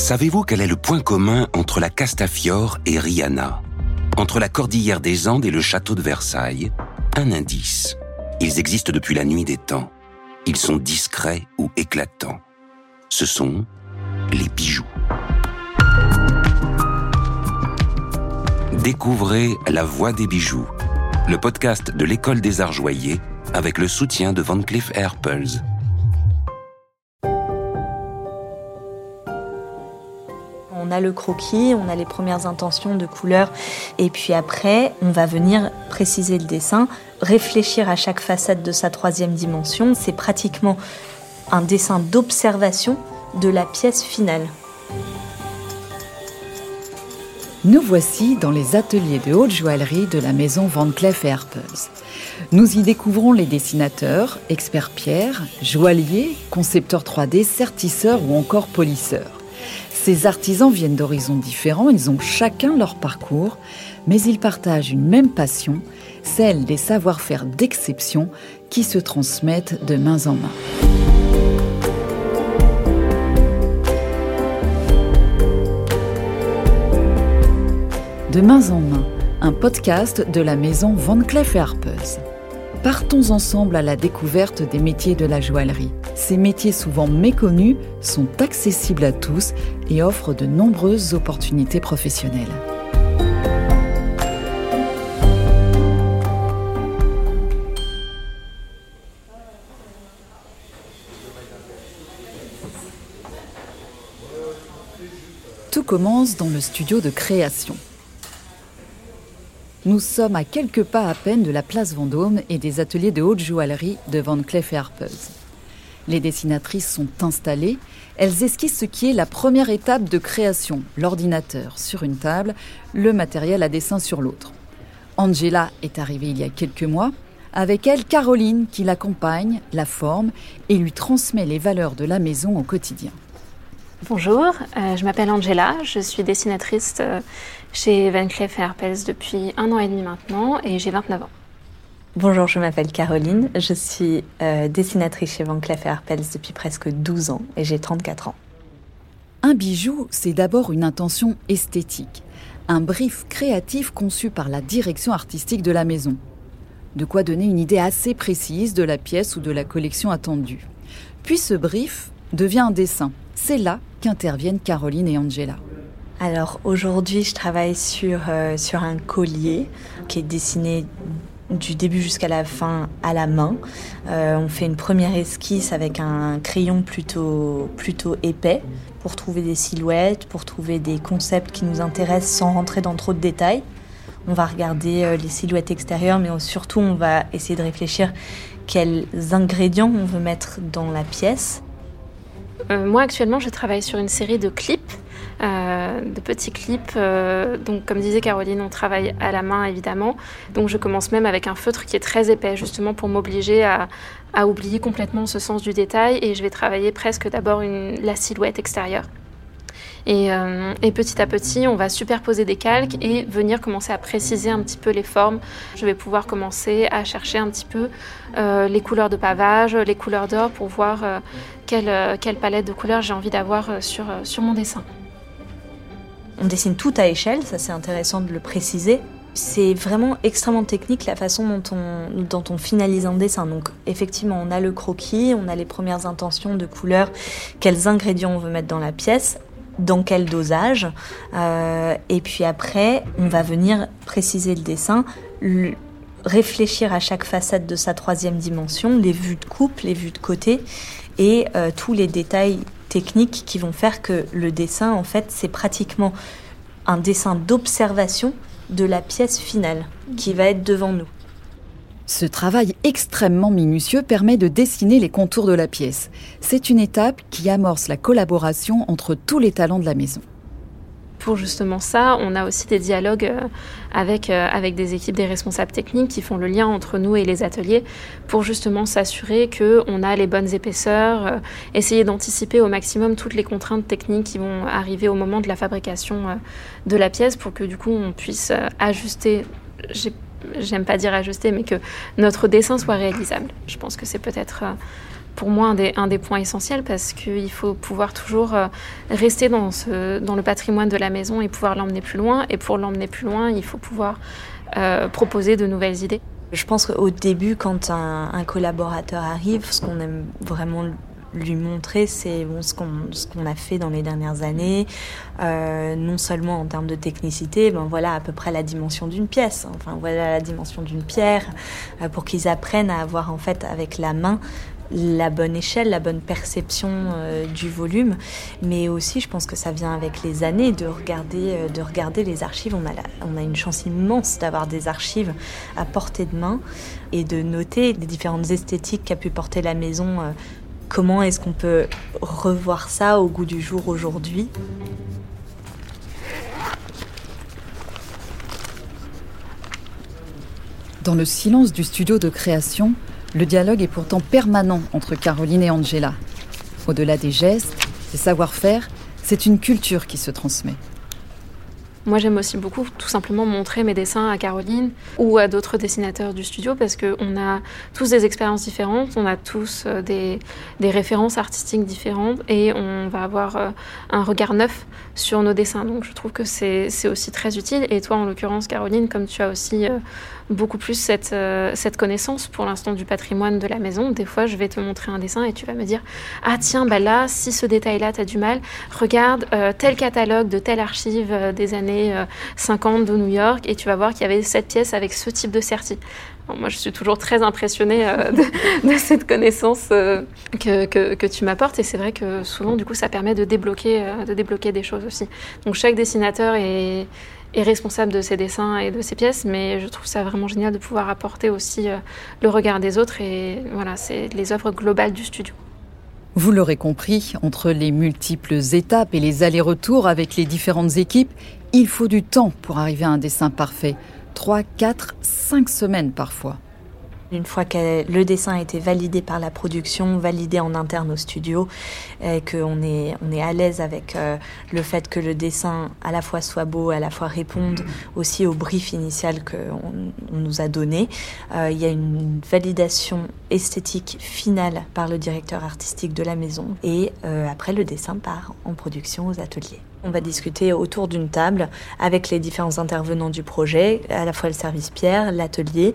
Savez-vous quel est le point commun entre la Castafiore et Rihanna? Entre la cordillère des Andes et le château de Versailles Un indice. Ils existent depuis la nuit des temps. Ils sont discrets ou éclatants. Ce sont les bijoux. Découvrez La Voix des bijoux, le podcast de l'École des Arts Joyers avec le soutien de Van Cleef Arpels. On a le croquis, on a les premières intentions de couleur, et puis après, on va venir préciser le dessin, réfléchir à chaque facette de sa troisième dimension. C'est pratiquement un dessin d'observation de la pièce finale. Nous voici dans les ateliers de haute joaillerie de la maison Van Cleef Arpels. Nous y découvrons les dessinateurs, experts pierre, joailliers, concepteurs 3D, sertisseurs ou encore polisseurs. Ces artisans viennent d'horizons différents, ils ont chacun leur parcours, mais ils partagent une même passion, celle des savoir-faire d'exception qui se transmettent de main en main. De main en main, un podcast de la maison Van Cleef Arpels. Partons ensemble à la découverte des métiers de la joaillerie. Ces métiers souvent méconnus sont accessibles à tous et offrent de nombreuses opportunités professionnelles. Tout commence dans le studio de création. Nous sommes à quelques pas à peine de la place Vendôme et des ateliers de haute joaillerie de Van Cleef Arpels. Les dessinatrices sont installées, elles esquissent ce qui est la première étape de création, l'ordinateur sur une table, le matériel à dessin sur l'autre. Angela est arrivée il y a quelques mois, avec elle Caroline qui l'accompagne, la forme et lui transmet les valeurs de la maison au quotidien. Bonjour, euh, je m'appelle Angela, je suis dessinatrice euh, chez Van Cleef Arpels depuis un an et demi maintenant et j'ai 29 ans. Bonjour, je m'appelle Caroline, je suis euh, dessinatrice chez Van Cleef Arpels depuis presque 12 ans et j'ai 34 ans. Un bijou, c'est d'abord une intention esthétique, un brief créatif conçu par la direction artistique de la maison. De quoi donner une idée assez précise de la pièce ou de la collection attendue. Puis ce brief devient un dessin. C'est là qu'interviennent Caroline et Angela. Alors aujourd'hui, je travaille sur, euh, sur un collier qui est dessiné du début jusqu'à la fin à la main. Euh, on fait une première esquisse avec un crayon plutôt, épais pour trouver des silhouettes, pour trouver des concepts qui nous intéressent sans rentrer dans trop de détails. On va regarder euh, les silhouettes extérieures, mais surtout on va essayer de réfléchir quels ingrédients on veut mettre dans la pièce euh, moi actuellement je travaille sur une série de clips, euh, de petits clips. Euh, donc comme disait Caroline, on travaille à la main évidemment. Donc je commence même avec un feutre qui est très épais justement pour m'obliger à, oublier complètement ce sens du détail et je vais travailler presque d'abord la silhouette extérieure. Euh, et, petit à petit, on va superposer des calques et venir commencer à préciser un petit peu les formes. Je vais pouvoir commencer à chercher un petit peu les couleurs de pavage, les couleurs d'or pour voir quelle, palette de couleurs j'ai envie d'avoir sur mon dessin. On dessine tout à échelle, ça c'est intéressant de le préciser. C'est vraiment extrêmement technique la façon dont on, finalise un dessin. Donc effectivement, on a le croquis, on a les premières intentions de couleurs, quels ingrédients on veut mettre dans la pièce dans quel dosage. Euh, et puis après, on va venir préciser le dessin, réfléchir à chaque facette de sa troisième dimension, les vues de coupe, les vues de côté et euh, tous les détails techniques qui vont faire que le dessin, en fait, c'est pratiquement un dessin d'observation de la pièce finale qui va être devant nous. Ce travail extrêmement minutieux permet de dessiner les contours de la pièce. C'est une étape qui amorce la collaboration entre tous les talents de la maison. Pour justement ça, on a aussi des dialogues euh, avec, euh, avec des équipes des responsables techniques qui font le lien entre nous et les ateliers pour justement s'assurer qu'on a les bonnes épaisseurs, euh, essayer d'anticiper au maximum toutes les contraintes techniques qui vont arriver au moment de la fabrication de la pièce pour que du coup on puisse ajuster j'aime pas dire ajuster, mais que notre dessin soit réalisable. Je pense que c'est peut-être euh, pour moi un des, un des points essentiels parce qu'il faut pouvoir toujours euh, rester dans, ce, dans le patrimoine de la maison et pouvoir l'emmener plus loin. Et pour l'emmener plus loin, il faut pouvoir euh, proposer de nouvelles idées. Je pense qu'au début, quand un, un, collaborateur arrive, ce qu'on aime vraiment lui montrer, c'est bon, ce qu'on a fait dans les dernières années, euh, non seulement en termes de technicité, ben voilà à peu près la dimension d'une pièce, enfin voilà la dimension d'une pierre, euh, pour qu'ils apprennent à avoir en fait avec la main la bonne échelle, la bonne perception euh, du volume, mais aussi je pense que ça vient avec les années de regarder, de regarder les archives. On a, on a une chance immense d'avoir des archives à portée de main et de noter les différentes esthétiques qu'a pu porter la maison. Comment est-ce qu'on peut revoir ça au goût du jour aujourd'hui Dans le silence du studio de création, le dialogue est pourtant permanent entre Caroline et Angela. Au-delà des gestes, des savoir-faire, c'est une culture qui se transmet. Moi, j'aime aussi beaucoup tout simplement montrer mes dessins à Caroline ou à d'autres dessinateurs du studio parce qu'on a tous des expériences différentes, on a tous euh, des, références artistiques différentes et on va avoir euh, un regard neuf sur nos dessins. Donc, je trouve que c'est aussi très utile. Et toi, en l'occurrence, Caroline, comme tu as aussi euh, beaucoup plus cette, connaissance pour l'instant du patrimoine de la maison. Des fois, je vais te montrer un dessin et tu vas me dire Ah, tiens, bah là, si ce détail-là, tu as du mal, regarde tel catalogue de telle archive des années 50 de New York et tu vas voir qu'il y avait cette pièce avec ce type de certi. moi, je suis toujours très impressionnée de, cette connaissance que, que, que, tu m'apportes et c'est vrai que souvent, du coup, ça permet de débloquer, de débloquer des choses aussi. Donc, chaque dessinateur est est responsable de ses dessins et de ses pièces, mais je trouve ça vraiment génial de pouvoir apporter aussi euh, le regard des autres et voilà, c'est les œuvres globales du studio. Vous l'aurez compris, entre les multiples étapes et les allers-retours avec les différentes équipes, il faut du temps pour arriver à un dessin parfait. 3, 4, 5 semaines parfois. Une fois que le dessin a été validé par la production, validé en interne au studio, et qu'on est, on est à l'aise avec euh, le fait que le dessin à la fois soit beau, à la fois réponde aussi au brief initial qu'on on nous a donné, euh, il y a une validation esthétique finale par le directeur artistique de la maison et euh, après le dessin part en production aux ateliers. On va discuter autour d'une table avec les différents intervenants du projet, à la fois le service Pierre, l'atelier,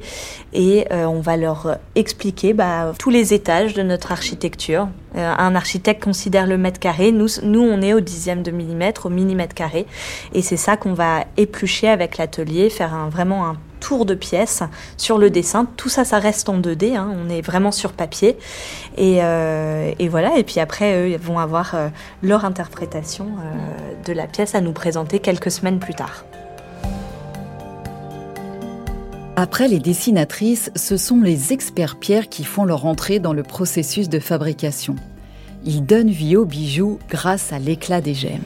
et euh, on va leur expliquer bah, tous les étages de notre architecture. Euh, un architecte considère le mètre carré, nous, nous on est au dixième de millimètre, au millimètre carré, et c'est ça qu'on va éplucher avec l'atelier, faire vraiment un tour de pièces sur le dessin. Tout ça, ça reste en 2D, hein. on est vraiment sur papier. Et, euh, voilà, et puis après, eux vont avoir euh, leur interprétation euh, de la pièce à nous présenter quelques semaines plus tard. Après les dessinatrices, ce sont les experts pierres qui font leur entrée dans le processus de fabrication. Ils donnent vie aux bijoux grâce à l'éclat des gemmes.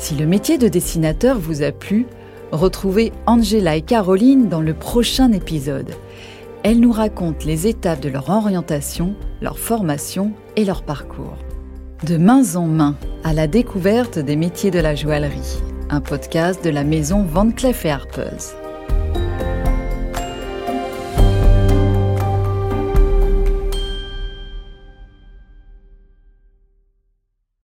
Si le métier de dessinateur vous a plu, retrouvez Angela et Caroline dans le prochain épisode. Elles nous racontent les étapes de leur orientation, leur formation et leur parcours. De main en main à la découverte des métiers de la joaillerie, un podcast de la maison Van Cleef Arpels.